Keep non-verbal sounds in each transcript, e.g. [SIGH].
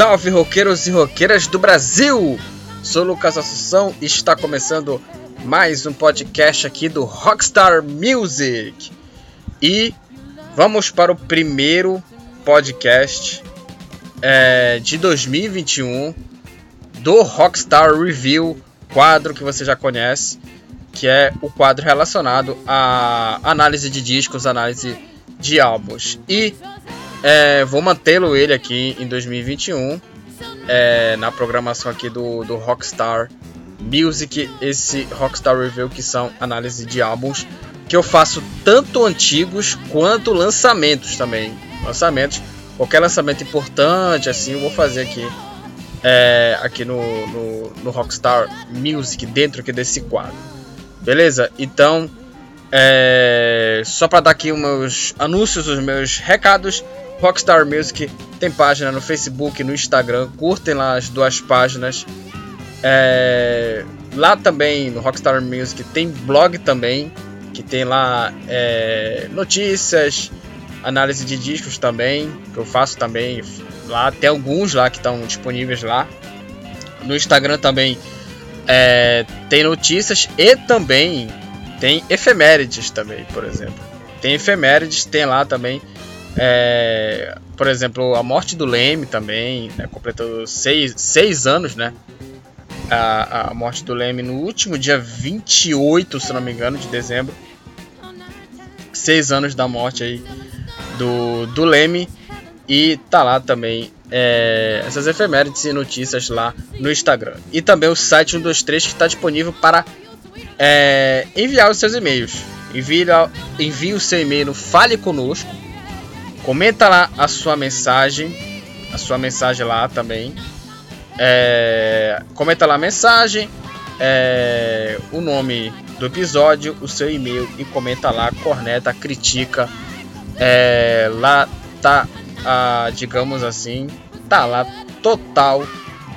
salve roqueiros e roqueiras do Brasil! Sou Lucas Assunção e está começando mais um podcast aqui do Rockstar Music. E vamos para o primeiro podcast é, de 2021 do Rockstar Review, quadro que você já conhece, que é o quadro relacionado à análise de discos, análise de álbuns. E é, vou mantê-lo ele aqui em 2021 é, na programação aqui do, do Rockstar Music, esse Rockstar Review que são análise de álbuns que eu faço tanto antigos quanto lançamentos também. Lançamentos, qualquer lançamento importante assim eu vou fazer aqui é, aqui no, no, no, Rockstar Music dentro aqui desse quadro. Beleza? Então é, só para dar aqui os meus anúncios, os meus recados. Rockstar Music tem página no Facebook, no Instagram, curtem lá as duas páginas. É, lá também no Rockstar Music tem blog também, que tem lá é, notícias, análise de discos também, que eu faço também lá. Tem alguns lá que estão disponíveis lá. No Instagram também é, tem notícias e também tem efemérides também, por exemplo. Tem efemérides, tem lá também é, por exemplo, a morte do Leme também, né, completou seis, seis anos, né? A, a morte do Leme no último dia 28, se não me engano, de dezembro. Seis anos da morte aí do, do Leme. E tá lá também é, essas efemérides e notícias lá no Instagram. E também o site 123 que está disponível para é, enviar os seus e-mails. Envie, envie o seu e-mail no Fale Conosco Comenta lá a sua mensagem, a sua mensagem lá também. É, comenta lá a mensagem, é, o nome do episódio, o seu e-mail e comenta lá, corneta, critica. É, lá tá, a, digamos assim, tá lá total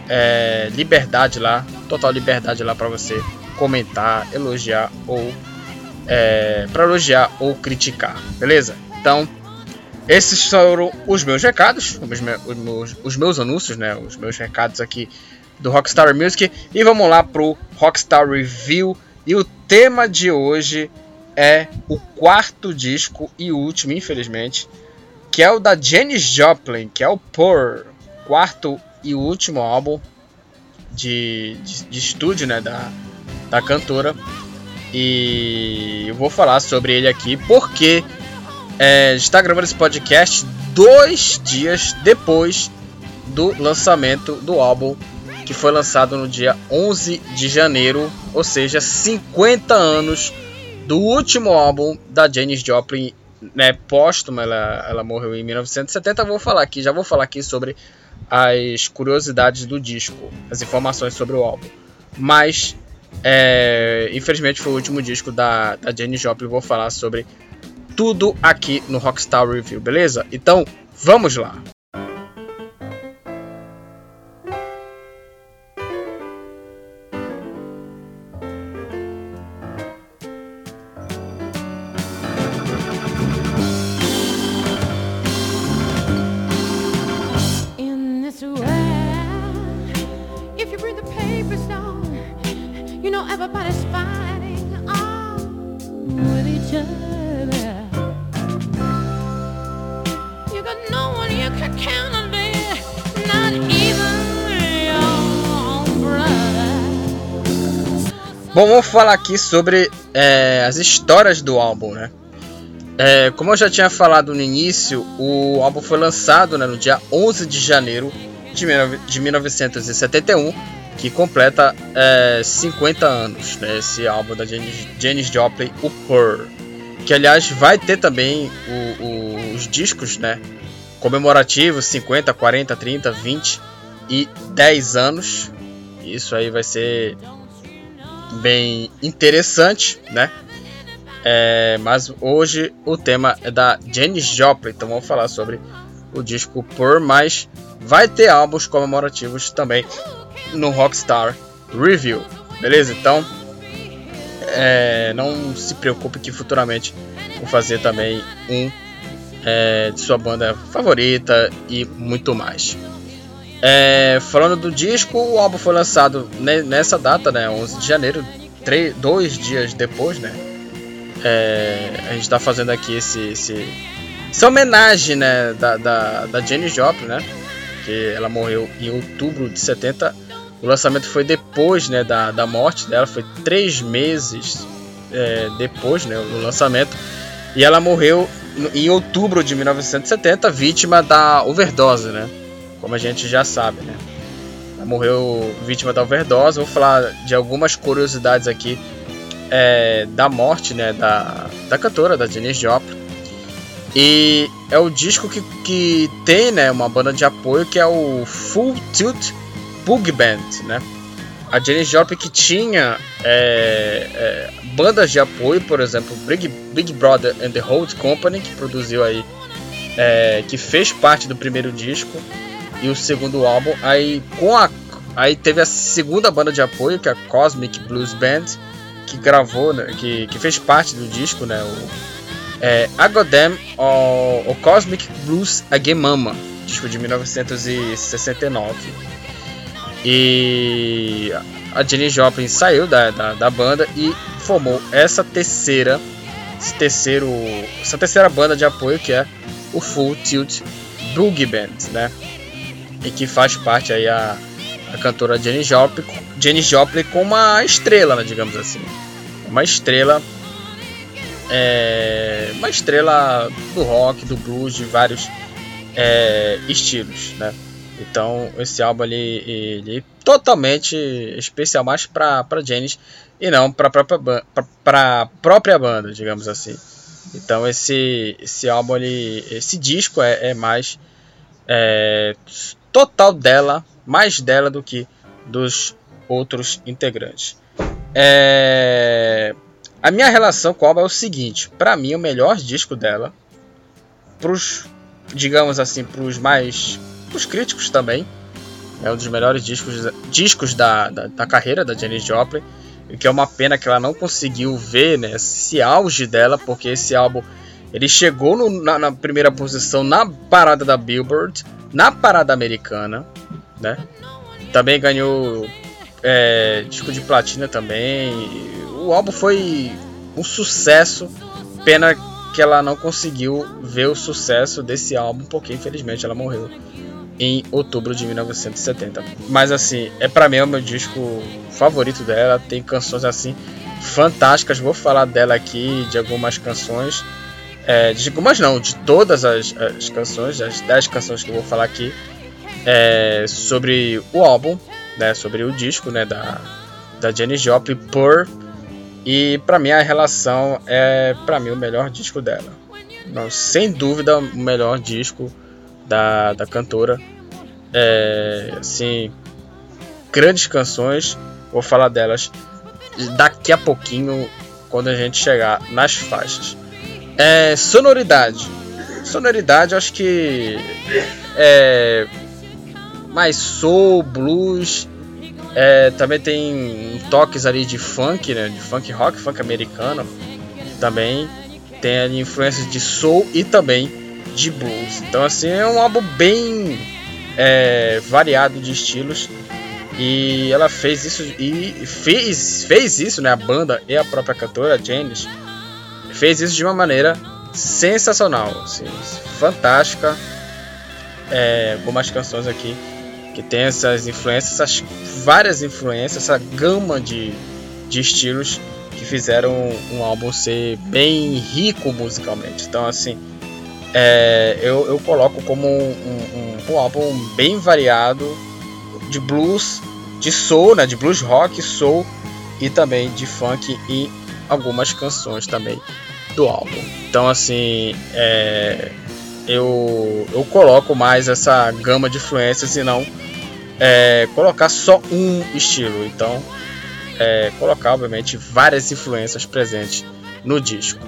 é, liberdade lá, total liberdade lá para você comentar, elogiar ou é, para elogiar ou criticar, beleza? Então esses foram os meus recados, os meus, os meus, os meus anúncios, né? Os meus recados aqui do Rockstar Music. E vamos lá pro Rockstar Review. E o tema de hoje é o quarto disco e último, infelizmente, que é o da Janis Joplin, que é o Poor, quarto e último álbum de, de, de estúdio, né, da, da cantora. E eu vou falar sobre ele aqui porque é, está gravando esse podcast dois dias depois do lançamento do álbum, que foi lançado no dia 11 de janeiro, ou seja, 50 anos do último álbum da Janis Joplin, né, póstuma, ela, ela morreu em 1970. Vou falar aqui, já vou falar aqui sobre as curiosidades do disco, as informações sobre o álbum. Mas, é, infelizmente, foi o último disco da, da Janis Joplin. Vou falar sobre tudo aqui no Rockstar Review, beleza? Então, vamos lá! Falar aqui sobre é, as histórias do álbum, né? É, como eu já tinha falado no início, o álbum foi lançado né, no dia 11 de janeiro de, de 1971, que completa é, 50 anos, né, esse álbum da Janis, Janis Joplin, o Purr. Que aliás vai ter também o, o, os discos né, comemorativos 50, 40, 30, 20 e 10 anos. Isso aí vai ser bem interessante, né? É, mas hoje o tema é da Janis Joplin, então vamos falar sobre o disco Por, mas vai ter álbuns comemorativos também no Rockstar Review, beleza? Então é, não se preocupe que futuramente vou fazer também um é, de sua banda favorita e muito mais. É, falando do disco, o álbum foi lançado nessa data, né, 11 de janeiro, três, dois dias depois, né. É, a gente está fazendo aqui esse, esse, essa homenagem, né, da, da, da Jenny Joplin, né, que ela morreu em outubro de 70. O lançamento foi depois, né, da, da morte dela, foi três meses é, depois, né, do lançamento. E ela morreu em outubro de 1970, vítima da overdose, né? Como a gente já sabe, né? Morreu vítima da overdose. Vou falar de algumas curiosidades aqui é, da morte, né, da, da cantora, da Janis Joplin. E é o disco que, que tem, né, uma banda de apoio que é o Full Tilt Bug Band, né? A Janis Joplin que tinha é, é, bandas de apoio, por exemplo, Big, Big Brother and the Hold Company, que produziu aí, é, que fez parte do primeiro disco, e o segundo álbum. Aí com a aí teve a segunda banda de apoio, que é a Cosmic Blues Band, que gravou, né, que, que fez parte do disco, né, o é, Agodem, o, o Cosmic Blues Again Mama, disco de 1969. E a Jenny Joplin saiu da, da, da, banda e formou essa terceira, esse terceiro, essa terceira banda de apoio que é o Full Tilt Boogie Band, né? E que faz parte aí a, a cantora Jenny Joplin, Jenny Joplin com uma estrela, né, digamos assim, uma estrela, é, uma estrela do rock, do blues, de vários é, estilos, né? Então esse álbum ali, ele é totalmente especial mais para para Janis e não para própria para própria banda, digamos assim. Então esse esse álbum ali, esse disco é, é mais é, total dela, mais dela do que dos outros integrantes. É... A minha relação com o álbum é o seguinte: para mim, o melhor disco dela, pros, digamos assim, pros mais. os críticos também, é um dos melhores discos, discos da, da, da carreira da Janis Joplin. O que é uma pena que ela não conseguiu ver né, esse auge dela, porque esse álbum ele chegou no, na, na, primeira posição na parada da Billboard, na parada americana, né? Também ganhou é, disco de platina também. O álbum foi um sucesso. Pena que ela não conseguiu ver o sucesso desse álbum, porque infelizmente ela morreu em outubro de 1970. Mas assim, é para mim é o meu disco favorito dela. Tem canções assim fantásticas. Vou falar dela aqui, de algumas canções. É, de algumas não, de todas as, as, canções, as 10 canções que eu vou falar aqui, é, sobre o álbum, né, sobre o disco né, da, da Jenny Joplin por e para mim a relação é para mim o melhor disco dela. Não, sem dúvida o melhor disco da, da cantora. É, assim, grandes canções, vou falar delas daqui a pouquinho quando a gente chegar nas faixas. É, sonoridade. Sonoridade, acho que é mais soul, blues. É, também tem toques ali de funk, né? De funk rock, funk americano. Também tem ali influências de soul e também de blues. Então assim é um álbum bem é, variado de estilos. E ela fez isso e fez, fez isso, né? A banda e a própria cantora Janis fez isso de uma maneira sensacional, assim, fantástica. É, algumas canções aqui que tem essas influências, essas várias influências, essa gama de, de estilos que fizeram um álbum ser bem rico musicalmente. Então, assim, é, eu, eu coloco como um, um, um, álbum bem variado de blues, de soul, né, de blues rock, soul e também de funk e algumas canções também do álbum. Então, assim, é, eu, eu coloco mais essa gama de influências e não é, colocar só um estilo. Então, é, colocar, obviamente, várias influências presentes no disco.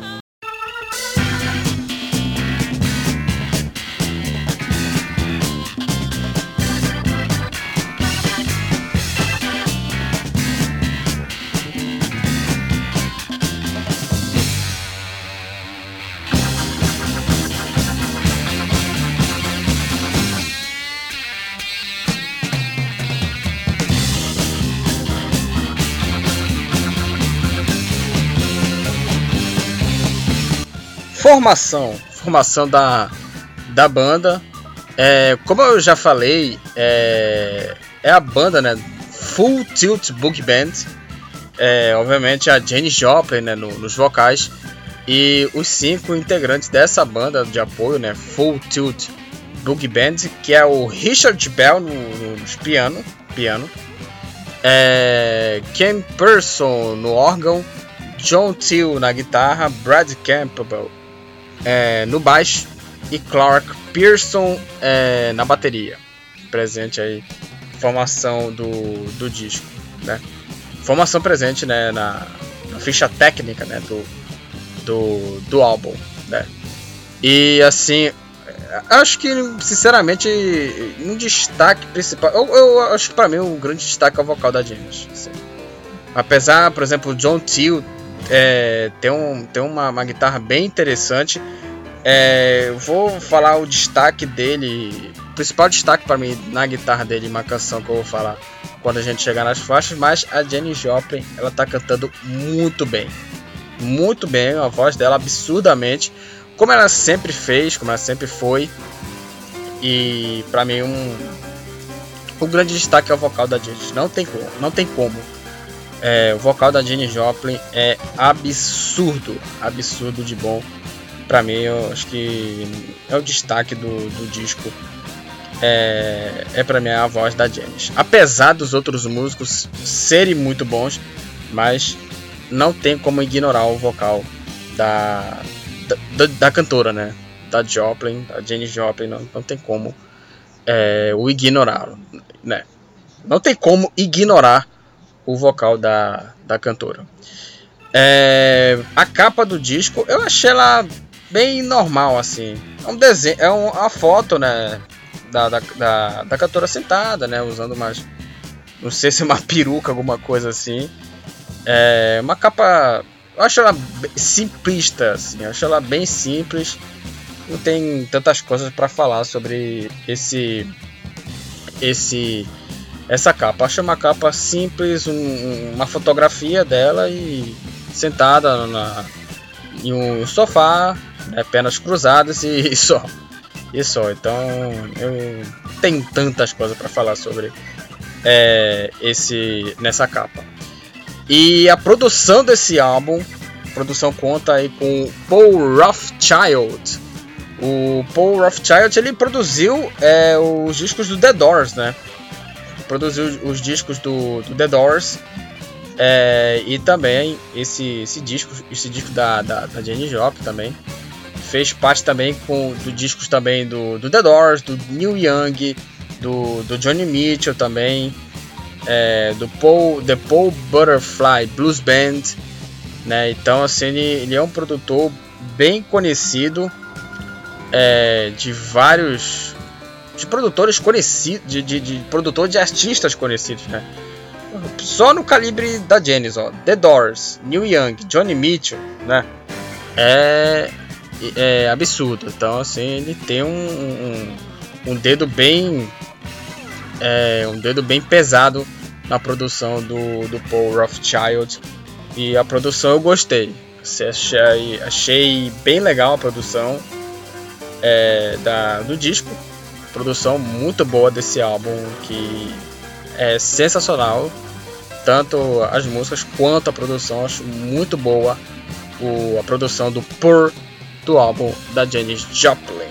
Formação, formação da, da banda. É, como eu já falei, é, é a banda, né? Full Tilt Book Band. É, obviamente a Jane Joplin né, no, nos vocais e os cinco integrantes dessa banda de apoio, né, Full Tilt Book Band, que é o Richard Bell no, no, no piano, piano, é, Ken Person no órgão, John Till na guitarra, Brad Campbell é, no baixo e Clark Pearson é, na bateria. Presente aí, formação do, do disco, né? Formação presente né, na, na ficha técnica né, do, do, do álbum, né? E assim, acho que sinceramente um destaque principal, eu, eu acho que para mim o grande destaque é o vocal da James. Assim. Apesar, por exemplo, John Till é, tem, um, tem uma, uma guitarra bem interessante. É, vou falar o destaque dele, o principal destaque para mim na guitarra dele, uma canção que eu vou falar quando a gente chegar nas faixas, mas a Jenny Joplin, ela tá cantando muito bem. Muito bem, a voz dela absurdamente, como ela sempre fez, como ela sempre foi. E para mim um o grande destaque é o vocal da Jenny, não tem como, não tem como é, o vocal da Jenny Joplin é absurdo, absurdo de bom. Para mim, eu acho que é o destaque do, do disco. É, é para mim a voz da Janis. Apesar dos outros músicos serem muito bons, mas não tem como ignorar o vocal da, da, da cantora, né? Da Joplin, da Jenny Joplin, não, não tem como é, o ignorar, né? Não tem como ignorar o vocal da, da cantora. É, a capa do disco eu achei ela bem normal assim. É um desenho, é um, uma foto, né, da, da, da, da cantora sentada, né, usando umas, não sei se é uma [LAUGHS] peruca, alguma coisa assim. É uma capa, eu acho ela simplista, assim, eu acho ela bem simples. Não tem tantas coisas para falar sobre esse esse essa capa. Achei uma capa simples, um, uma fotografia dela e sentada na, em um sofá, né, pernas cruzadas e, [LAUGHS] e, só. E só. Então eu tenho tantas coisas para falar sobre é, esse nessa capa. E a produção desse álbum, a produção conta aí com Paul Rothschild. O Paul Rothschild ele produziu é, os discos do The Doors, né? Produziu os discos do, do The Doors é, e também esse, esse disco, esse disco da, da, da Jenny Joplin também fez parte também com do discos também do, do The Doors, do Neil Young, do, do Johnny Mitchell também, é, do Paul, The Paul Butterfly Blues Band, né? Então assim ele, ele é um produtor bem conhecido é, de vários de produtores conhecidos, de, de, de produtor de artistas conhecidos, né? Só no calibre da Janis, ó, The Doors, Neil Young, Johnny Mitchell, né? É, é absurdo. Então, assim, ele tem um, um, um dedo bem, é, um dedo bem pesado na produção do, do Paul Rothschild e a produção eu gostei. Achei, achei bem legal a produção é, da, do disco produção muito boa desse álbum que é sensacional. Tanto as músicas quanto a produção, acho muito boa o, a produção do Pur do álbum da Janis Joplin.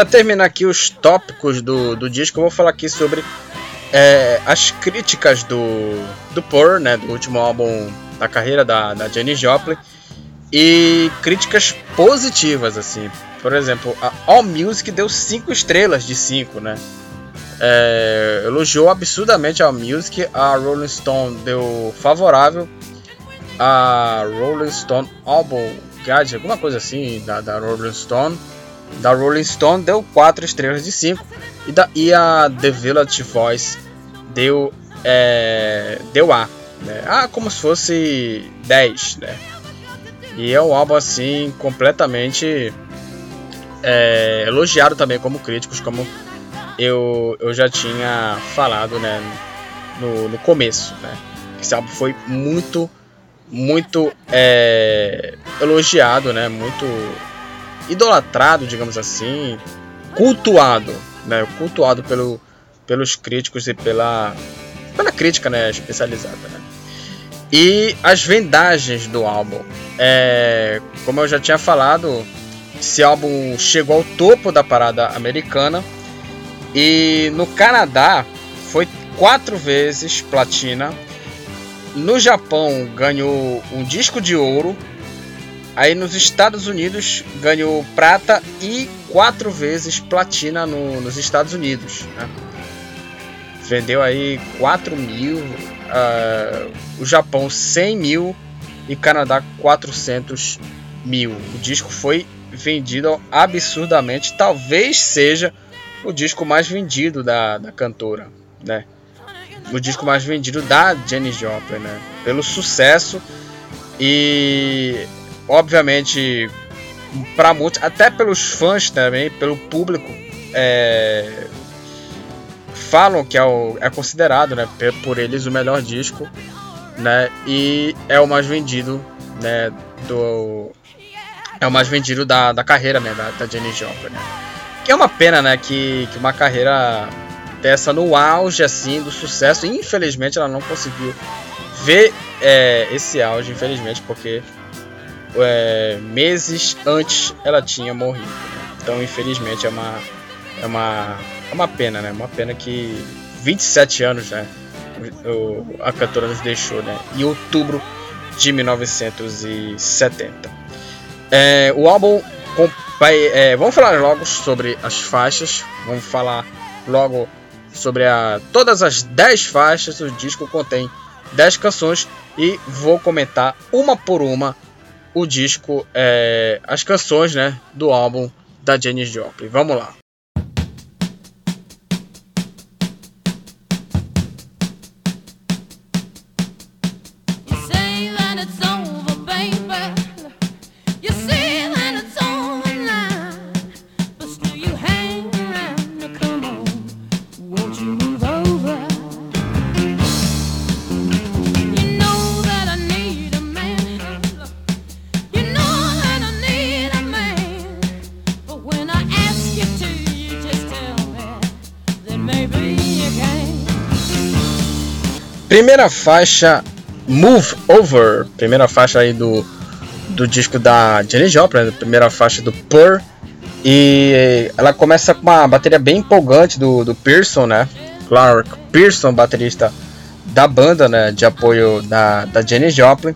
Para terminar aqui os tópicos do, do disco, eu vou falar aqui sobre é, as críticas do, do Pur, né, do último álbum da carreira da, da Jenny Joplin, e críticas positivas, assim. Por exemplo, a All Music deu 5 estrelas de 5, né? É, elogiou absurdamente a All Music, a Rolling Stone deu favorável, a Rolling Stone Album Guide, alguma coisa assim, da, da Rolling Stone. Da Rolling Stone deu 4 estrelas de 5 e, da, e a The Village Voice deu, é, deu A. Né? Ah, como se fosse 10, né? E é um álbum assim completamente é, elogiado também como críticos, como eu, eu já tinha falado né, no, no começo. Né? Esse álbum foi muito, muito é, elogiado, né? muito idolatrado, digamos assim, cultuado, né? cultuado pelo, pelos críticos e pela, pela crítica né, especializada. Né? E as vendagens do álbum. É, como eu já tinha falado, esse álbum chegou ao topo da parada americana e no Canadá foi quatro vezes platina. No Japão ganhou um disco de ouro. Aí nos Estados Unidos ganhou prata e quatro vezes platina no, nos Estados Unidos. Né? Vendeu aí 4 mil, uh, o Japão 100 mil e Canadá 400 mil. O disco foi vendido absurdamente. Talvez seja o disco mais vendido da, da cantora, né? O disco mais vendido da Jenny Joplin, né? Pelo sucesso e, obviamente, para muitos, até pelos fãs também, pelo público, é, falam que é, o, é considerado, né, por eles o melhor disco, né? E é o mais vendido, né, do é o mais vendido da, da carreira né, da, da Jenny Joplin, né? Que é uma pena, né, que, que uma carreira dessa no auge, assim, do sucesso. Infelizmente, ela não conseguiu ver é, esse auge, infelizmente, porque é, meses antes ela tinha morrido. Então, infelizmente, é uma, é uma, é uma pena, né? Uma pena que 27 anos, né? O, a cantora nos deixou, né? Em outubro de 1970. É, o álbum é, vamos falar logo sobre as faixas. Vamos falar logo sobre a, todas as 10 faixas. O disco contém 10 canções e vou comentar uma por uma o disco, é, as canções né, do álbum da Janis Joplin. Vamos lá. Primeira faixa Move Over, primeira faixa aí do, do disco da Jenny Joplin, primeira faixa do Purr. E ela começa com uma bateria bem empolgante do, do Pearson, né? Clark Pearson, baterista da banda, né? De apoio da, da Jenny Joplin.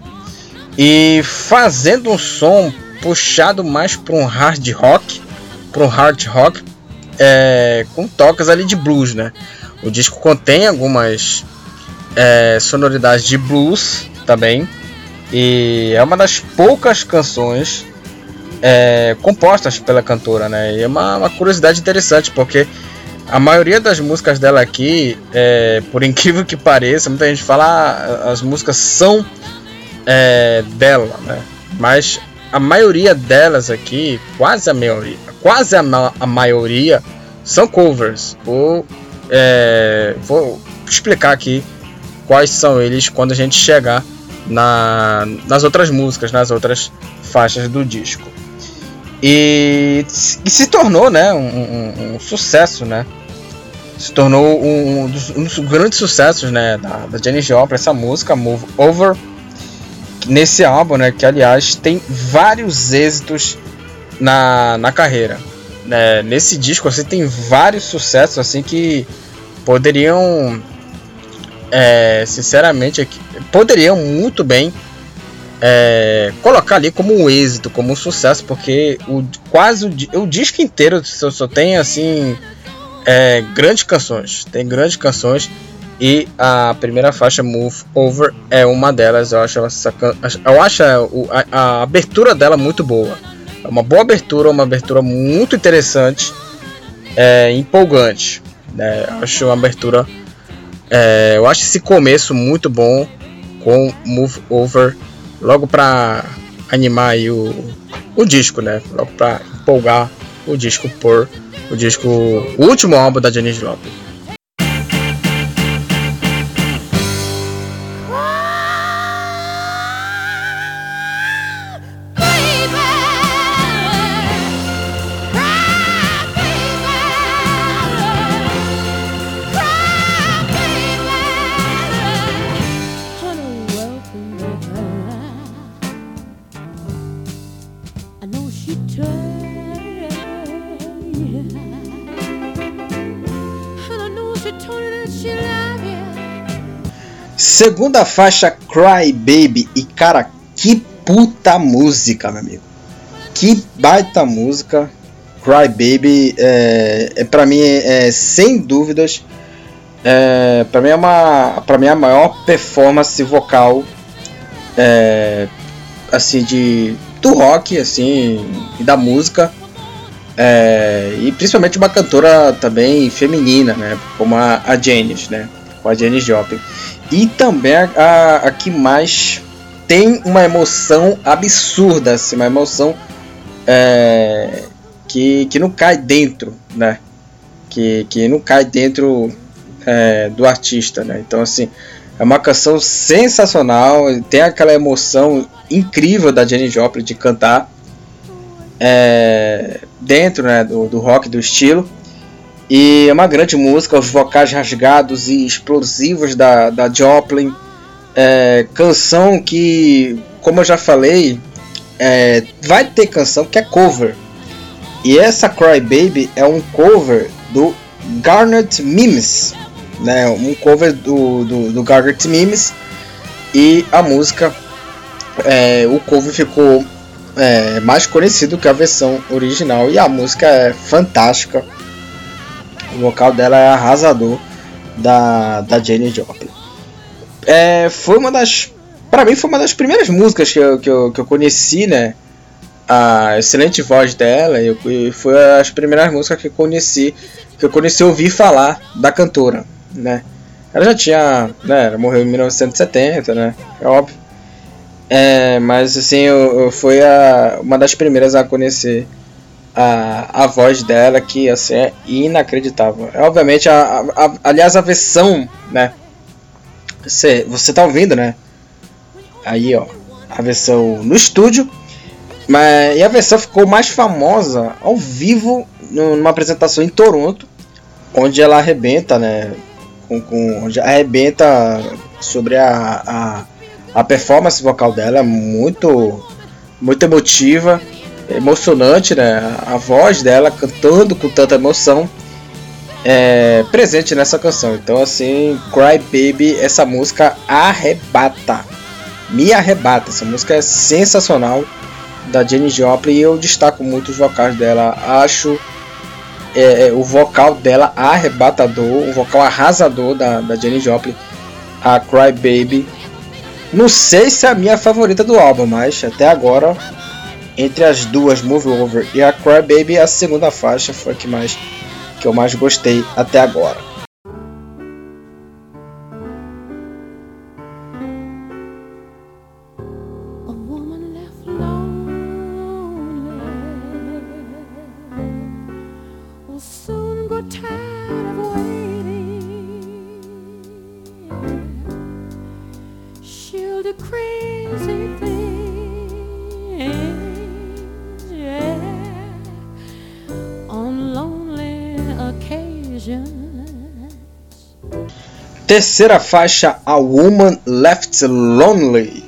E fazendo um som puxado mais para um hard rock, para um hard rock, é, com toques ali de blues, né? O disco contém algumas é, sonoridade de blues também. E é uma das poucas canções é, compostas pela cantora, né? E é uma, uma, curiosidade interessante, porque a maioria das músicas dela aqui, é, por [LAUGHS] incrível que pareça, muita gente fala ah, as músicas são é, dela, né? Mas a maioria delas aqui, quase a maioria, quase a, a maioria, são covers. Vou, é, vou explicar aqui quais são eles quando a gente chegar na, nas outras músicas, nas outras faixas do disco. E, e se tornou né, um, um, um, sucesso, né? Se tornou um, dos, um dos, grandes sucessos né, da, da Jenny Joplin, essa música, Move Over, nesse álbum, né, que aliás tem vários êxitos na, na carreira. Né? Nesse disco assim, tem vários sucessos assim que poderiam é, sinceramente, poderiam muito bem é, colocar ali como um êxito, como um sucesso, porque o, quase o, o disco inteiro só, só tem assim é, grandes canções, tem grandes canções E a primeira faixa, Move Over, é uma delas. Eu acho, essa, eu acho a, a, abertura dela muito boa. É uma boa abertura, uma abertura muito interessante, é, empolgante. Né? Acho uma abertura. É, eu acho esse começo muito bom com Move Over, logo para animar o, o disco, né? Logo para empolgar o disco por o disco, o último álbum da Janis Joplin. Segunda faixa, Cry Baby. E cara, que puta música, meu amigo. Que baita música. Cry Baby, é, é para mim, é, sem dúvidas, é, para mim é uma, para mim é a maior performance vocal, é, assim de do rock, assim, e da música, é, e principalmente uma cantora também feminina, né, como a, a Janis, né, com a Janis Joplin. E também a, a, a que mais tem uma emoção absurda, assim, uma emoção é, que, que não cai dentro, né? Que, que não cai dentro é, do artista, né? Então, assim, é uma canção sensacional, tem aquela emoção incrível da Jenny Joplin de cantar é, dentro né, do, do rock, do estilo. E é uma grande música, os vocais rasgados e explosivos da, da Joplin. É, canção que, como eu já falei, é, vai ter canção que é cover. E essa Cry Baby é um cover do Garnet Mimes, né? Um cover do, do, do Garnet Mimes. E a música, é, o cover ficou é, mais conhecido que a versão original. E a música é fantástica. O vocal dela é arrasador da, da Jane Joplin. É, foi uma das. Para mim, foi uma das primeiras músicas que eu, que eu, que eu conheci, né? A excelente voz dela. E, e foi as primeiras músicas que eu conheci. Que eu conheci ouvir falar da cantora, né? Ela já tinha. Né, ela morreu em 1970, né? É óbvio. É, mas assim, eu, eu foi a, uma das primeiras a conhecer a, a voz dela que assim, é inacreditável. É, obviamente, a, a, a, aliás, a versão, né? Você, você tá ouvindo, né? Aí, ó, a versão no estúdio. Mas, e a versão ficou mais famosa ao vivo numa apresentação em Toronto, onde ela arrebenta, né? Com, com, onde arrebenta sobre a, a, a performance vocal dela, muito, muito emotiva emocionante, né? A voz dela cantando com tanta emoção é presente nessa canção. Então, assim, Cry Baby, essa música arrebata, me arrebata. Essa música é sensacional da Jenny Joplin e eu destaco muito os vocais dela. Acho é, é o vocal dela arrebatador, o vocal arrasador da, da Jenny Joplin, a Cry Baby. Não sei se é a minha favorita do álbum, mas até agora entre as duas, Move Over e a Cry Baby, a segunda faixa foi a que, mais, que eu mais gostei até agora. Terceira faixa, A Woman Left Lonely.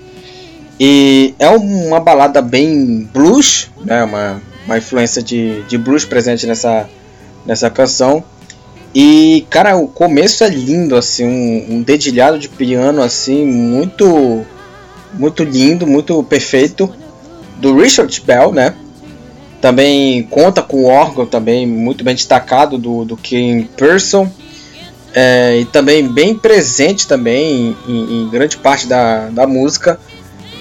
E é uma balada bem blues, né? uma, uma influência de, de blues presente nessa, nessa canção. E, cara, o começo é lindo, assim, um, um dedilhado de piano, assim, muito, muito lindo, muito perfeito, do Richard Bell, né? Também conta com o órgão também muito bem destacado do, do King Person é, e também bem presente também em, em, grande parte da, da música.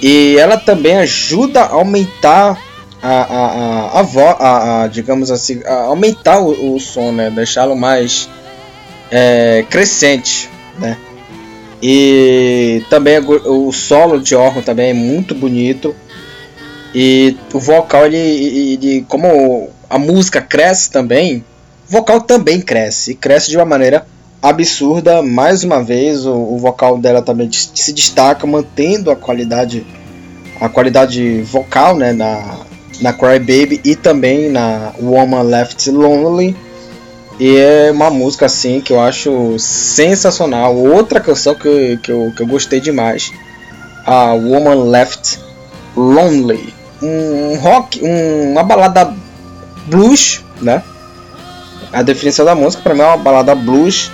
E ela também ajuda a aumentar a, a, a, a, a, digamos assim, a aumentar o, o som, né? Deixá-lo mais é, crescente, né? E também o solo de órgão também é muito bonito. E o vocal, ele, ele, como a música cresce também, o vocal também cresce. E cresce de uma maneira absurda. Mais uma vez, o, o vocal dela também se destaca, mantendo a qualidade a qualidade vocal né, na, na Cry Baby e também na Woman Left Lonely. E é uma música assim que eu acho sensacional. Outra canção que, que, eu, que eu gostei demais, a Woman Left Lonely. Um rock, um, uma balada blues, né? A definição da música para mim é uma balada blues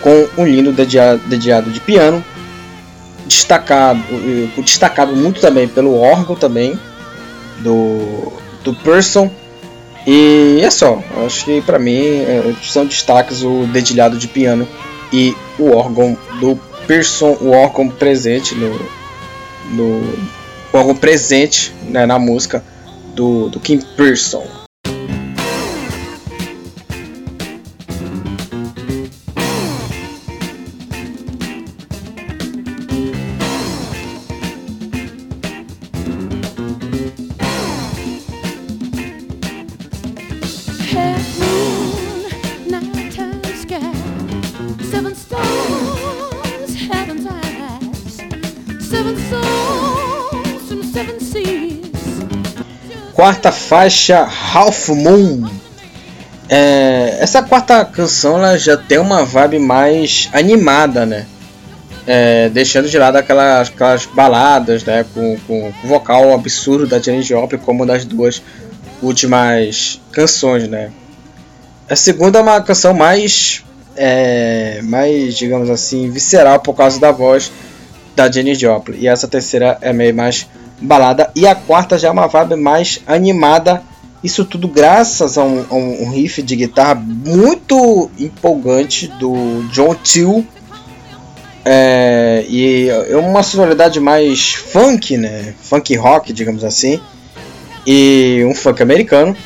com um lindo dedilhado de piano, destacado, destacado muito também pelo órgão também do do Person e é só, acho que para mim é, são destaques o dedilhado de piano e o órgão do Pearson, o órgão presente no, no órgão presente né, na música do, do Kim Pearson. Quarta faixa, Half Moon. É, essa quarta canção ela já tem uma vibe mais animada, né? É, deixando de lado aquelas, aquelas baladas, né? Com, com, com vocal absurdo da Janis Joplin como das duas últimas canções, né? A segunda é uma canção mais, é, mais digamos assim, visceral por causa da voz da Janis Joplin. E essa terceira é meio mais balada. E a quarta já é uma vibe mais animada. Isso tudo graças a um, a um riff de guitarra muito empolgante do John Till. É, e é uma sonoridade mais funk, né? Funk rock, digamos assim. E um funk americano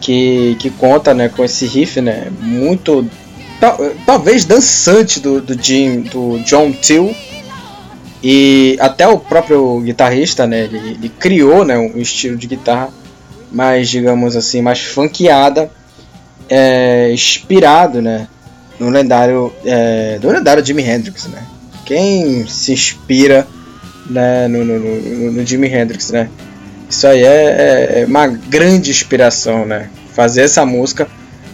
que, que conta né, com esse riff né, muito tal, talvez dançante do, do, Jim, do John Till e até o próprio guitarrista, né, ele, ele criou né, um estilo de guitarra mais, digamos assim, mais funkeada, é, inspirado, né, no lendário, é, do lendário Jimi Hendrix, né. Quem se inspira né, no, no, no, no Jimi Hendrix, né? Isso aí é, é, uma grande inspiração, né? Fazer essa música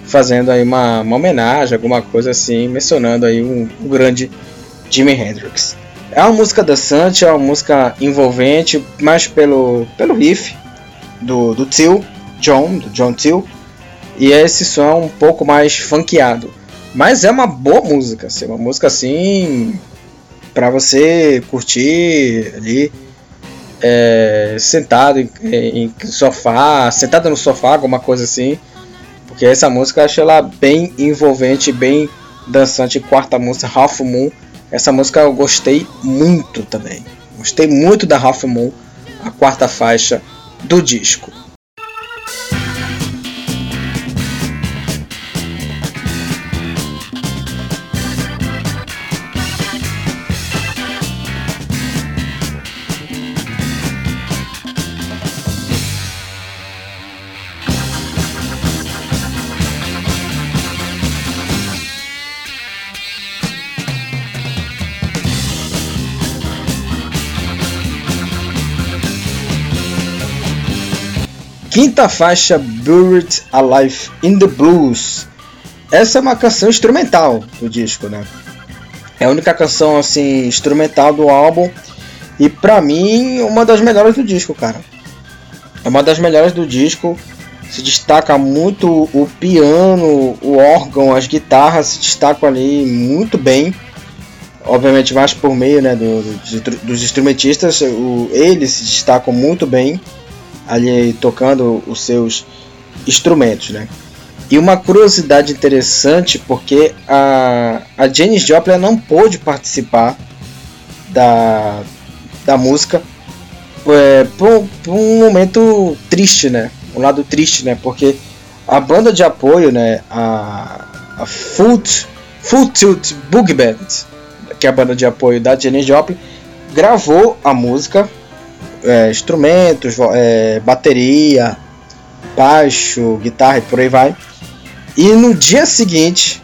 fazendo aí uma, uma homenagem, alguma coisa assim, mencionando aí um, um grande Jimi Hendrix. É uma música dançante, é uma música envolvente, mais pelo, pelo riff do, do Till, John, do John Till. E esse som é um pouco mais funkeado. Mas é uma boa música, assim, uma música assim para você curtir ali é, sentado em, em, sofá, sentado no sofá, alguma coisa assim. Porque essa música eu acho ela bem envolvente, bem dançante. Quarta música, Half Moon essa música eu gostei muito também. Gostei muito da Half Moon, a quarta faixa do disco. Quinta faixa, Buried Alive in the Blues. Essa é uma canção instrumental do disco, né? É a única canção assim instrumental do álbum e pra mim uma das melhores do disco, cara. É uma das melhores do disco. Se destaca muito o piano, o órgão, as guitarras se destacam ali muito bem. Obviamente mais por meio né, do, do, dos instrumentistas, o, eles se destacam muito bem ali tocando os seus instrumentos, né? E uma curiosidade interessante, porque a, a Janis Joplin não pôde participar da, da música é, por, por, um momento triste, né? Um lado triste, né? Porque a banda de apoio, né? A, a Foot, Full Tilt Band, que é a banda de apoio da Janis Joplin, gravou a música, é, instrumentos, é, bateria, baixo, guitarra e por aí vai. E no dia seguinte,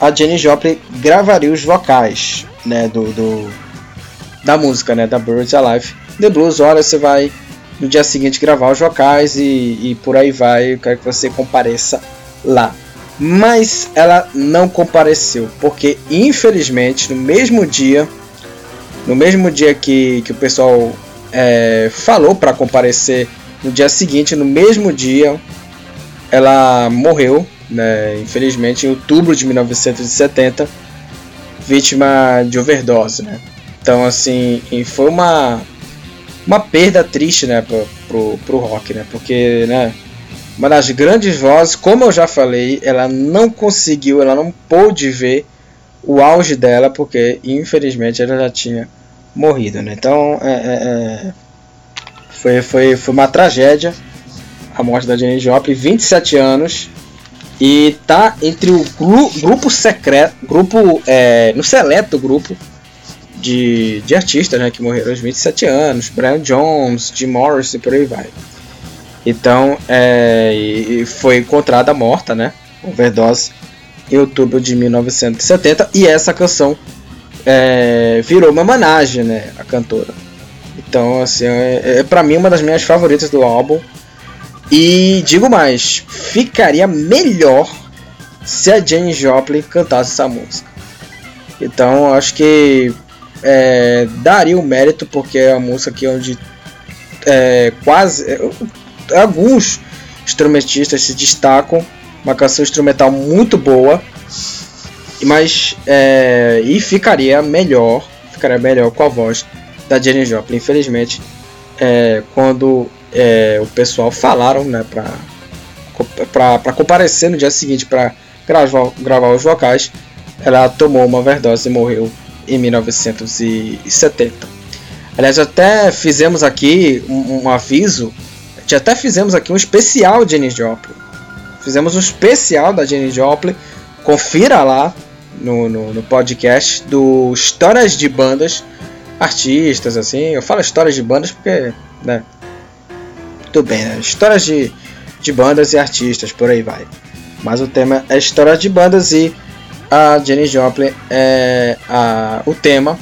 a Janis Joplin gravaria os vocais, né, do, do da música, né, da Birds Alive. The Blues, hora você vai no dia seguinte gravar os vocais e, e por aí vai. Eu quero que você compareça lá. Mas ela não compareceu, porque infelizmente no mesmo dia, no mesmo dia que, que o pessoal é, falou para comparecer, no dia seguinte, no mesmo dia, ela morreu, né, infelizmente, em outubro de 1970, vítima de overdose. Né? Então, assim, foi uma, uma perda triste né, pro, pro, pro rock, né? porque né, uma das grandes vozes, como eu já falei, ela não conseguiu, ela não pôde ver o auge dela, porque infelizmente ela já tinha morrido. Né? Então é, é, é, foi, foi, foi uma tragédia a morte da Jenny Joplin, 27 anos, e tá entre o gru, grupo secreto, grupo é, no seleto grupo de, de artistas né, que morreram aos 27 anos, Brian Jones, Jim Morrison e por aí vai. Então, é, e foi encontrada morta, né? Overdose em outubro de 1970 e essa canção é, virou uma homenagem, né? A cantora. Então, assim, é, é para mim uma das minhas favoritas do álbum. E digo mais, ficaria melhor se a Jane Joplin cantasse essa música. Então, acho que é, daria o mérito porque é a música que é onde é, quase alguns instrumentistas se destacam. Uma canção instrumental muito boa, mas é, e ficaria melhor, ficaria melhor com a voz da Jenny Joplin. Infelizmente, é, quando é, o pessoal falaram, né, para comparecer no dia seguinte para gravar, gravar os vocais, ela tomou uma overdose e morreu em 1970. Aliás, até fizemos aqui um, um aviso até fizemos aqui um especial de Jenny Joplin. Fizemos um especial da Jenny Joplin. Confira lá no, no, no, podcast do Histórias de Bandas, artistas, assim. Eu falo histórias de bandas porque, né? Tudo bem, né? Histórias de, de bandas e artistas, por aí vai. Mas o tema é histórias de bandas e a Jenny Joplin é a, o tema.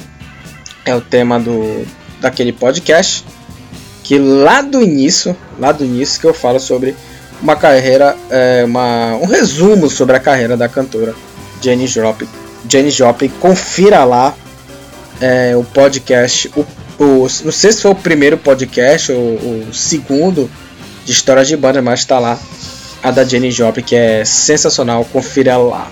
É o tema do, daquele podcast que lá do início, lá do início que eu falo sobre uma carreira, é, uma, um resumo sobre a carreira da cantora Jenny Joplin. Joplin, confira lá é, o podcast, o, o, não sei se foi o primeiro podcast ou o segundo de história de banda, mas está lá a da Jenny Joplin que é sensacional, confira lá.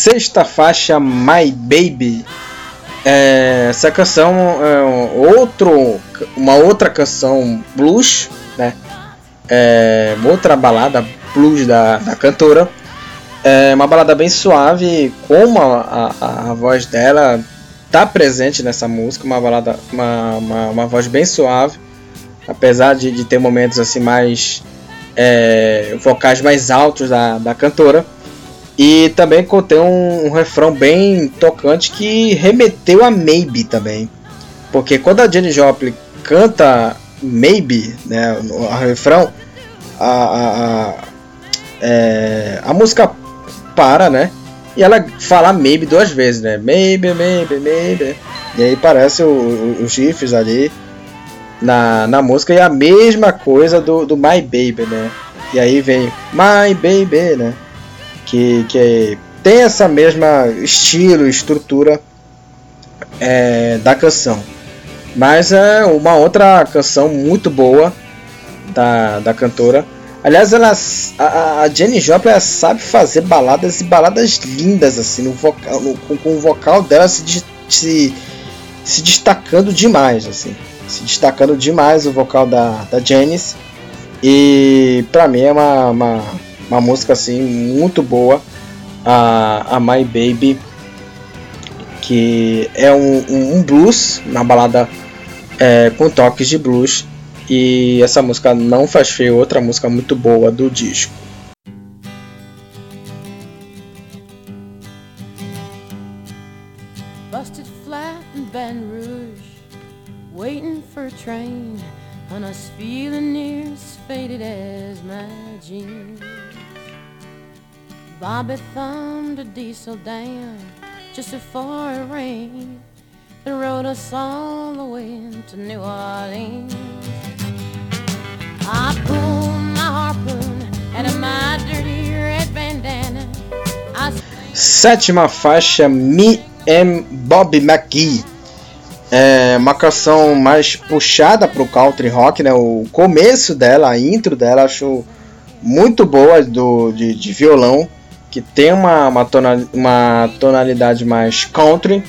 Sexta faixa My Baby. É, essa canção é outro, uma outra canção blues, né? É, outra balada blues da, da cantora. É uma balada bem suave, como a, a, a voz dela tá presente nessa música, uma balada, uma, uma, uma voz bem suave, apesar de, de ter momentos assim mais é, vocais mais altos da, da cantora. E também contém um, um, refrão bem tocante que remeteu a Maybe também. Porque quando a Jenny Joplin canta Maybe, né, o, refrão, a, a, a, é, a música para, né? E ela fala Maybe duas vezes, né? Maybe, maybe, maybe. E aí parece os GIFs ali na, na música. E a mesma coisa do, do My Baby, né? E aí vem My Baby, né? Que, que tem essa mesma estilo, estrutura é, da canção. Mas é uma outra canção muito boa da, da cantora. Aliás, ela, a, a Jenny Joplin sabe fazer baladas e baladas lindas assim no vocal, no, com, com, o vocal dela se, se, se destacando demais assim, se destacando demais o vocal da, da Janice e para mim é uma, uma, uma, música assim muito boa a, a My Baby que é um, um, um blues na balada é, com toques de blues e essa música não faz feio, outra música muito boa do disco. Train, feeling near as faded as my jeans. Bobby thumbed a diesel down just before it rained and rode us all the way to New Orleans. I pulled my harpoon out of my dirty red bandana. Sétima faixa, Me and Bob McGee. É uma canção mais puxada pro country rock, né? O começo dela, a intro dela, acho muito boa do, de, de violão, que tem uma, uma, tonal, uma tonalidade mais country.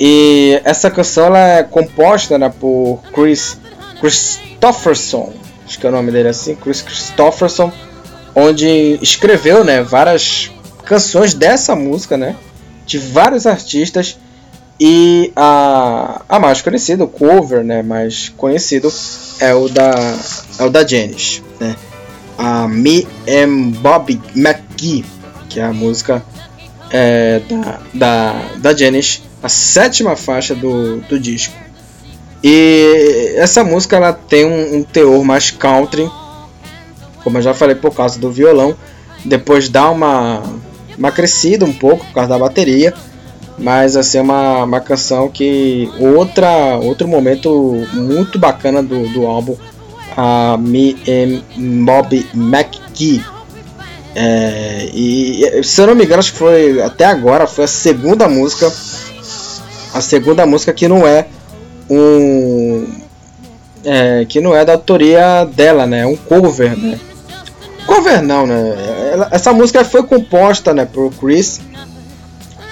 E essa canção ela é composta né, por Chris Christopherson, acho que é o nome dele assim, Chris Christopherson, onde escreveu, né, várias canções dessa música, né, de vários artistas e a, a mais conhecida, o cover, né, mais conhecido é o da é o da Janis, né, a Me and Bobby McGee, que é a música é, da, da, da Janis, a sétima faixa do, do disco. E essa música ela tem um, um, teor mais country, como eu já falei por causa do violão. Depois dá uma, uma crescida um pouco por causa da bateria, mas assim é uma, uma canção que outra outro momento muito bacana do, do álbum, a Me and Mob McGee. É, e se eu não me engano, acho que foi até agora foi a segunda música, a segunda música que não é um é, que não é da autoria dela, né? É um cover, né? Cover não, né? Ela, essa música foi composta, né, por Chris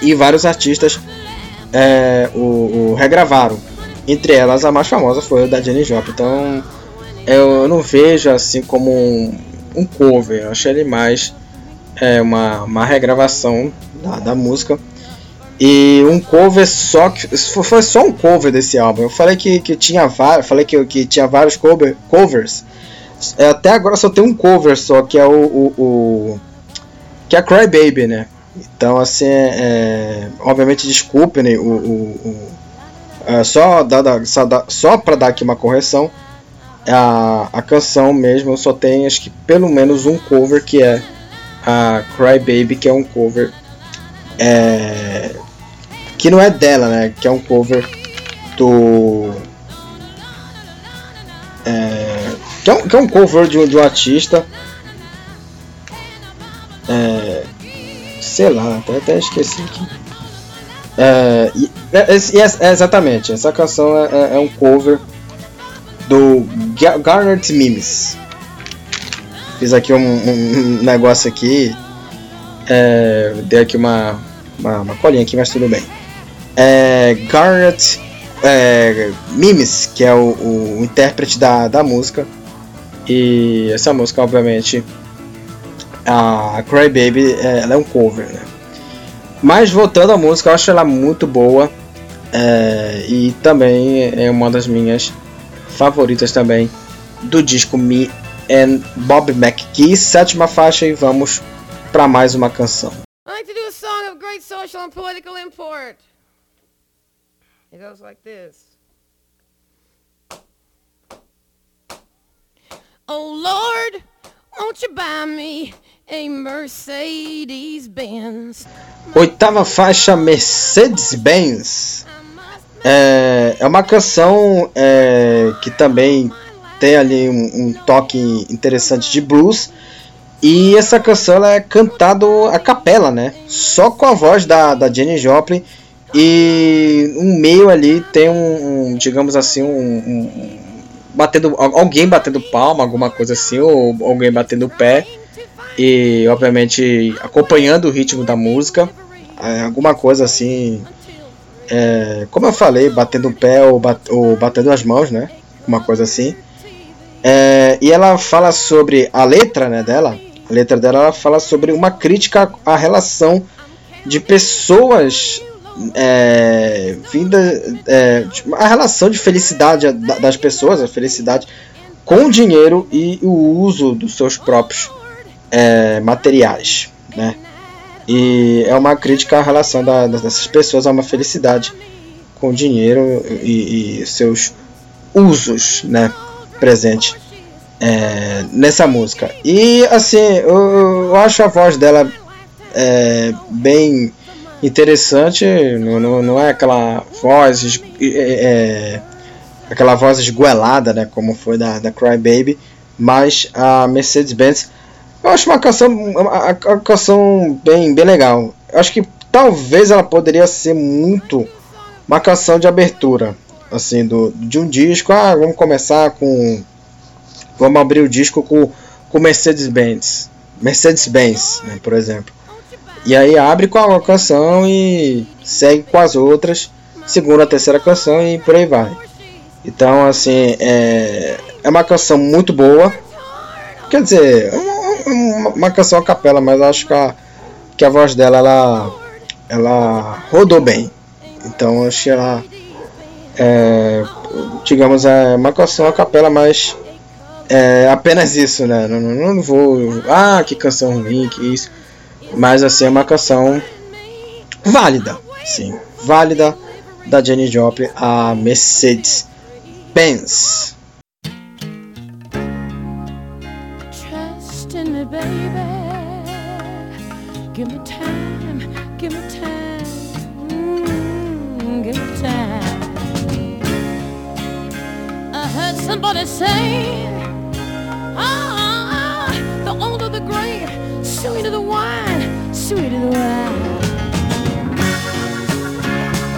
e vários artistas é, o, o, regravaram. Entre elas, a mais famosa foi a da Jenny Joplin. Então, eu não vejo assim como um, um cover. Eu achei ele mais é, uma, uma regravação da, da música. E um cover só que foi só um cover desse álbum. Eu falei que, que tinha vários, falei que, que tinha vários cover, covers. É, até agora só tem um cover só que é o, o, o que é Cry Baby, né? Então assim, é, é obviamente desculpe, né? O, o, o é, só da, só, só para dar aqui uma correção, a, a canção mesmo só tem acho que pelo menos um cover que é a Cry Baby, que é um cover é, que não é dela, né? Que é um cover do. É, que, é um, que é um cover de, de um artista. É, sei lá, até, até esqueci aqui. É, e, é, é, é, exatamente, essa canção é, é um cover do Garnet Mimes. Fiz aqui um, um, negócio aqui, é, dei aqui uma, uma, uma colinha aqui, mas tudo bem é, Garrett é, Mimes, que é o, o, intérprete da, da música. E essa música, obviamente, a Cry Baby, é, ela é um cover, né? Mas voltando à música, eu acho ela muito boa. É, e também é uma das minhas favoritas também do disco Me and Bob McGee, sétima faixa e vamos para mais uma canção. I like to do a song of great social and political import. It goes like this. Oh Lord, won't you buy me a Mercedes Benz? Oitava faixa Mercedes Benz. É, é uma canção é, que também tem ali um, um toque interessante de blues. E essa canção é cantada a capela, né? Só com a voz da, da Jenny Joplin. E no meio ali tem um, um digamos assim, um, um, batendo alguém batendo palma, alguma coisa assim, ou alguém batendo pé e obviamente acompanhando o ritmo da música, é, alguma coisa assim, é, como eu falei, batendo o pé ou, bat, ou batendo as mãos, né? Uma coisa assim. É, e ela fala sobre a letra né, dela. A letra dela ela fala sobre uma crítica à relação de pessoas é, vinda é, a relação de felicidade das pessoas, a felicidade com o dinheiro e o uso dos seus próprios é, materiais, né? E é uma crítica à relação da, dessas pessoas a uma felicidade com dinheiro e, e seus usos, né? Presente é, nessa música. E assim, eu, eu, acho a voz dela é, bem interessante. Não, não, não, é aquela voz é, é, aquela voz esguelada, né? Como foi da, da Cry Baby. Mas a Mercedes-Benz eu acho uma canção, uma, uma canção bem, bem legal. Eu acho que talvez ela poderia ser muito uma canção de abertura, assim, do, de um disco. Ah, vamos começar com Vamos abrir o disco com, com Mercedes-Benz. Mercedes-Benz, né, por exemplo. E aí abre com a canção e segue com as outras, segunda, terceira canção e por aí vai. Então, assim, é, é uma canção muito boa. Quer dizer, uma, canção a capela, mas acho que a, que a voz dela ela, ela rodou bem. Então, que ela, é, digamos, é uma canção a capela, mas é apenas isso, né? Não, não, não vou. Ah, que canção ruim, que isso. Mas assim, é uma canção válida, sim, válida da Jenny Joplin, a Mercedes Benz. Give me time, give me time, mm, give me time. I heard somebody say. the older the grape, sweeter the wine, sweeter the wine.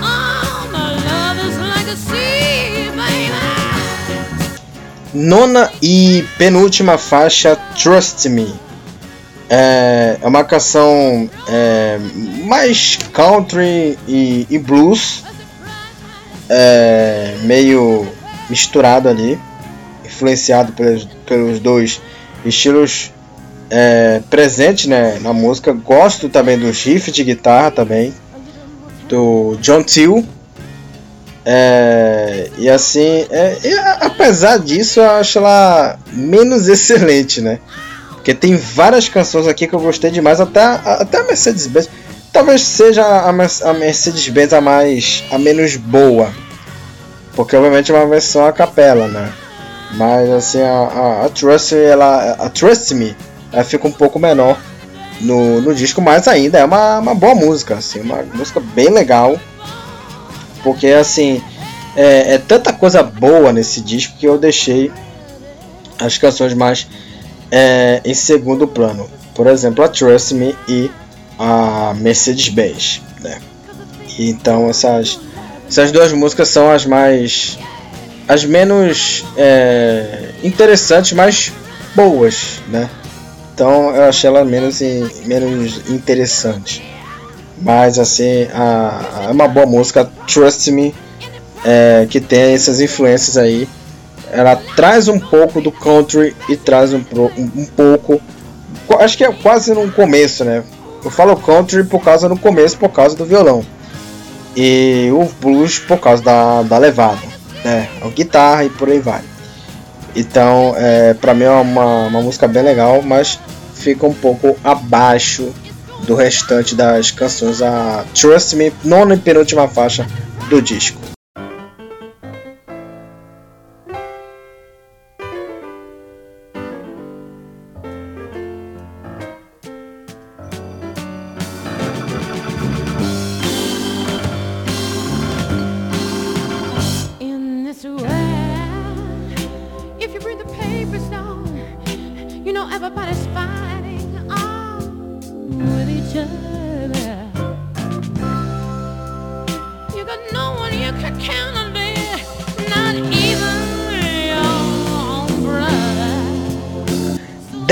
Oh, my love is like a sea, baby. Nona e penúltima faixa, Trust Me. É, é uma canção é, mais country e, e blues, é, meio misturado ali, influenciado pelos, pelos dois estilos é, presente né, na música. Gosto também do riff de guitarra também, do John Till. É, e assim, é, e, apesar disso, eu acho ela menos [LAUGHS] excelente, né? Porque tem várias canções aqui que eu gostei demais, até, até a Mercedes-Benz. Talvez seja a, a Mercedes-Benz a mais a menos boa, porque obviamente é uma versão a capela, né? Mas assim, a, a, a Trust, ela, a Trust Me ela fica um pouco menor no, no disco, mas ainda é uma, uma boa música, assim, uma música bem legal. Porque assim, é, é tanta coisa boa nesse disco que eu deixei as canções mais é, em segundo plano. Por exemplo, a Trust Me e a Mercedes-Benz. Né? Então essas, essas duas músicas são as mais. as menos é, interessantes, mas boas, né? Então eu achei ela menos, menos interessante. Mas assim, a, é uma boa música, Trust Me, é, que tem essas influências aí. Ela traz um pouco do country e traz um, um, um pouco. Acho que é quase no começo, né? Eu falo country por causa no começo, por causa do violão. E o blues por causa da, da levada, né? A guitarra e por aí vai. Então, é, para mim é uma, uma música bem legal, mas fica um pouco abaixo do restante das canções. A Trust Me, nona e penúltima faixa do disco.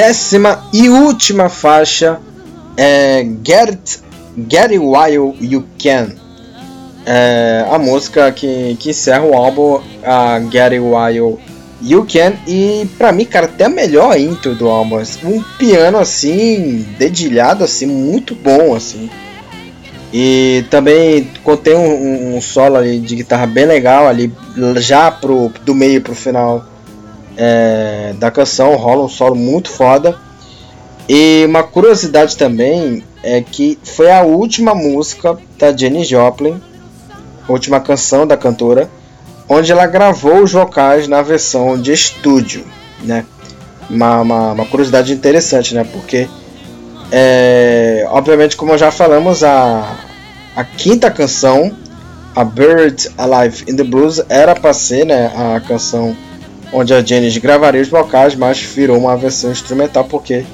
Décima e última faixa é Get, Get It While You Can. É a música que, que encerra o álbum a Get It While You Can e pra mim, cara, até a melhor intro do álbum. Um piano assim, dedilhado assim, muito bom assim. E também contém um, um, solo de guitarra bem legal ali, já pro, do meio pro final é, da canção, rola um solo muito foda. E uma curiosidade também é que foi a última música da Jenny Joplin, última canção da cantora, onde ela gravou os vocais na versão de estúdio, né? Uma, uma, uma curiosidade interessante, né? Porque, é, obviamente, como já falamos, a, a quinta canção, a Bird Alive in the Blues, era para ser né, a canção onde a Janis gravaria os vocais, mas virou uma versão instrumental porque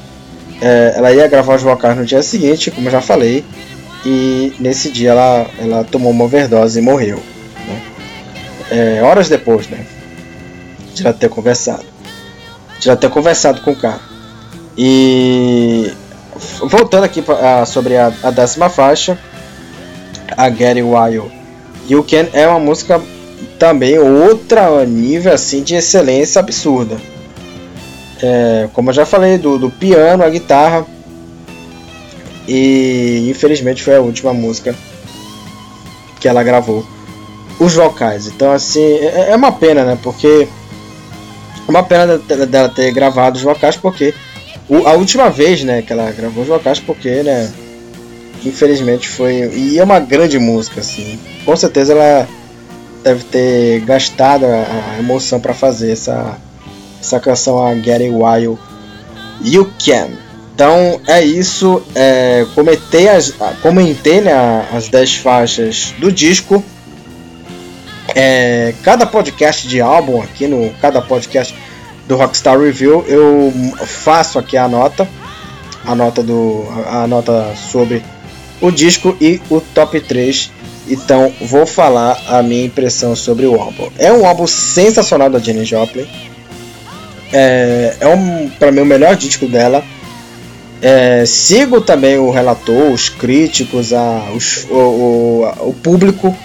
é, ela ia gravar os vocais no dia seguinte, como eu já falei, e nesse dia ela, ela tomou uma overdose e morreu é, horas depois, né? De já ter conversado. De já ter conversado com o cara. E voltando aqui pra, sobre a, a, décima faixa, a It While You Can é uma música também outra nível assim de excelência absurda. É, como eu já falei, do, do piano, a guitarra. E infelizmente foi a última música que ela gravou os vocais. Então, assim, é, é uma pena, né? Porque. É uma pena dela ter gravado os vocais, porque. a última vez, né, que ela gravou os vocais, porque, né. Infelizmente foi. E é uma grande música, assim. Com certeza ela deve ter gastado a, emoção para fazer essa, essa canção, a It While You Can. Então é isso. É, comentei, as, comentei né, as 10 faixas do disco. É, cada podcast de álbum aqui no cada podcast do Rockstar Review eu faço aqui a nota, a nota do a nota sobre o disco e o top 3. Então vou falar a minha impressão sobre o álbum. É um álbum sensacional da Jenny Joplin. É, é um para mim o melhor disco dela. É, sigo também o relator, os críticos, a, os, o, o, o público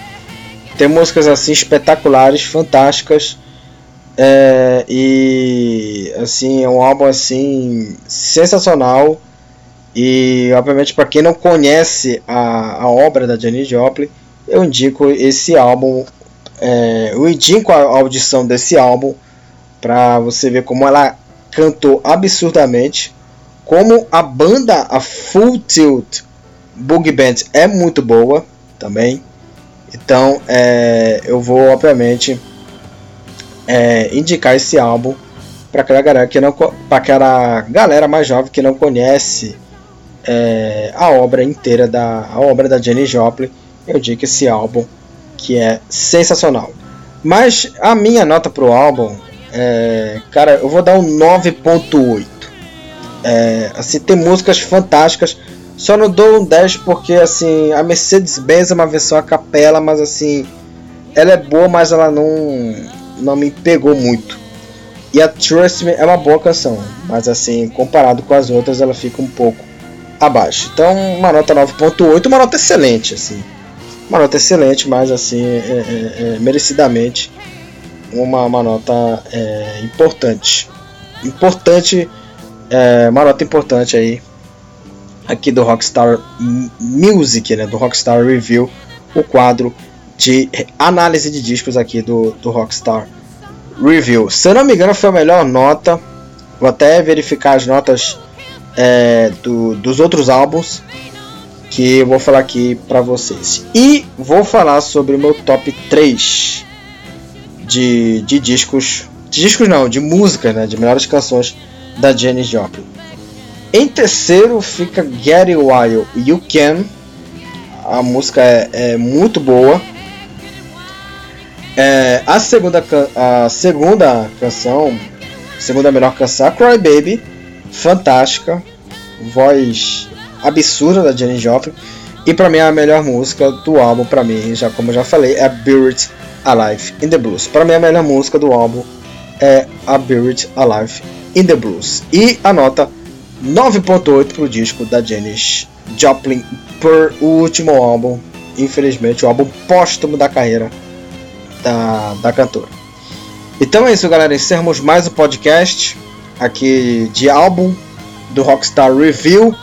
tem músicas assim espetaculares, fantásticas. É, e assim, é um álbum assim sensacional. E obviamente para quem não conhece a, a obra da Janis Joplin, eu indico esse álbum. É, eu indico a audição desse álbum para você ver como ela cantou absurdamente. Como a banda, a Full Tilt Boogie Band é muito boa também. Então é, eu vou, obviamente, é, indicar esse álbum para aquela galera que não para aquela galera mais jovem que não conhece é, a obra inteira da a obra da Jenny Joplin eu digo esse álbum que é sensacional mas a minha nota pro álbum é, cara eu vou dar um 9.8 é, assim tem músicas fantásticas só não dou um 10 porque assim, a Mercedes-Benz é uma versão a capela, mas assim, ela é boa, mas ela não não me pegou muito. E a Trust Me é uma boa canção, mas assim, comparado com as outras, ela fica um pouco abaixo. Então, uma nota 9.8, uma nota excelente, assim. Uma nota excelente, mas assim, é, é, é, merecidamente uma, uma nota é, importante. Importante, é, uma nota importante aí aqui do Rockstar Music, né, do Rockstar Review, o quadro de análise de discos aqui do, do Rockstar Review. Se eu não me engano, foi a melhor nota. Vou até verificar as notas é, do, dos outros álbuns que eu vou falar aqui para vocês. E vou falar sobre o meu top 3 de, de discos. De discos não, de música, né? De melhores canções da Janis Joplin. Em terceiro fica Get It While You Can. A música é, é muito boa. É, a, segunda, a segunda canção, segunda melhor canção, Cry Baby. fantástica, voz absurda da Jenny Joplin. E para mim a melhor música do álbum, para mim, já como eu já falei, é Buried Alive in the Blues. Para mim a melhor música do álbum é a Buried Alive in the Blues. E a nota 9.8 pro disco da Janis Joplin por o último álbum, infelizmente, o álbum póstumo da carreira da, da cantora. Então é isso, galera. Encerramos mais um podcast aqui de álbum do Rockstar Review.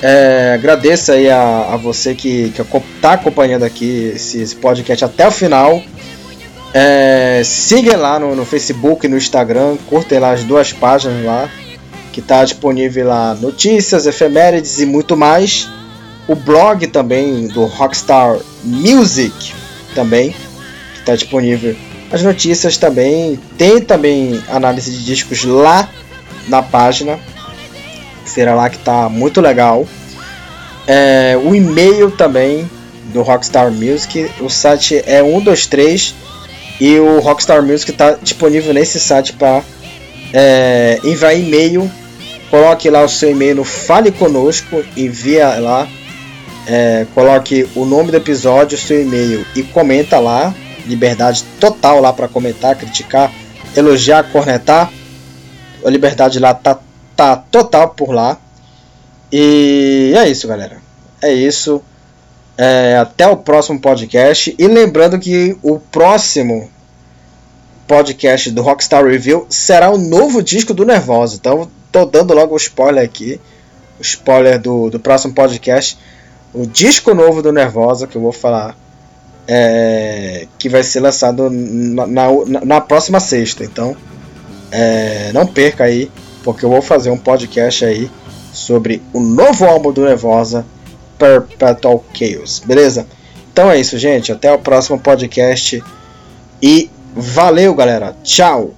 É, agradeço aí a, a você que está acompanhando aqui esse, esse, podcast até o final. É, siga lá no, no Facebook e no Instagram, curtem lá as duas páginas lá, que está disponível lá notícias, efemérides e muito mais. O blog também do Rockstar Music também, que está disponível as notícias também. Tem também análise de discos lá na página. Será lá que está muito legal. É, o e-mail também do Rockstar Music. O site é 123 e o Rockstar Music está disponível nesse site para é, enviar e-mail. Coloque lá o seu e-mail no Fale Conosco, envia lá. É, coloque o nome do episódio, seu e-mail e comenta lá liberdade total lá para comentar, criticar, elogiar, cornetar. A liberdade lá tá, tá total por lá. E é isso, galera. É isso. É, até o próximo podcast. E lembrando que o próximo podcast do Rockstar Review será o novo disco do Nervosa. Então, tô dando logo o spoiler aqui. O spoiler do, do próximo podcast. O disco novo do Nervosa, que eu vou falar é, que vai ser lançado na, na, na próxima sexta. Então, é, não perca aí, porque eu vou fazer um podcast aí sobre o novo álbum do Nervosa, Perpetual Chaos, beleza? Então é isso, gente. Até o próximo podcast e valeu, galera. Tchau.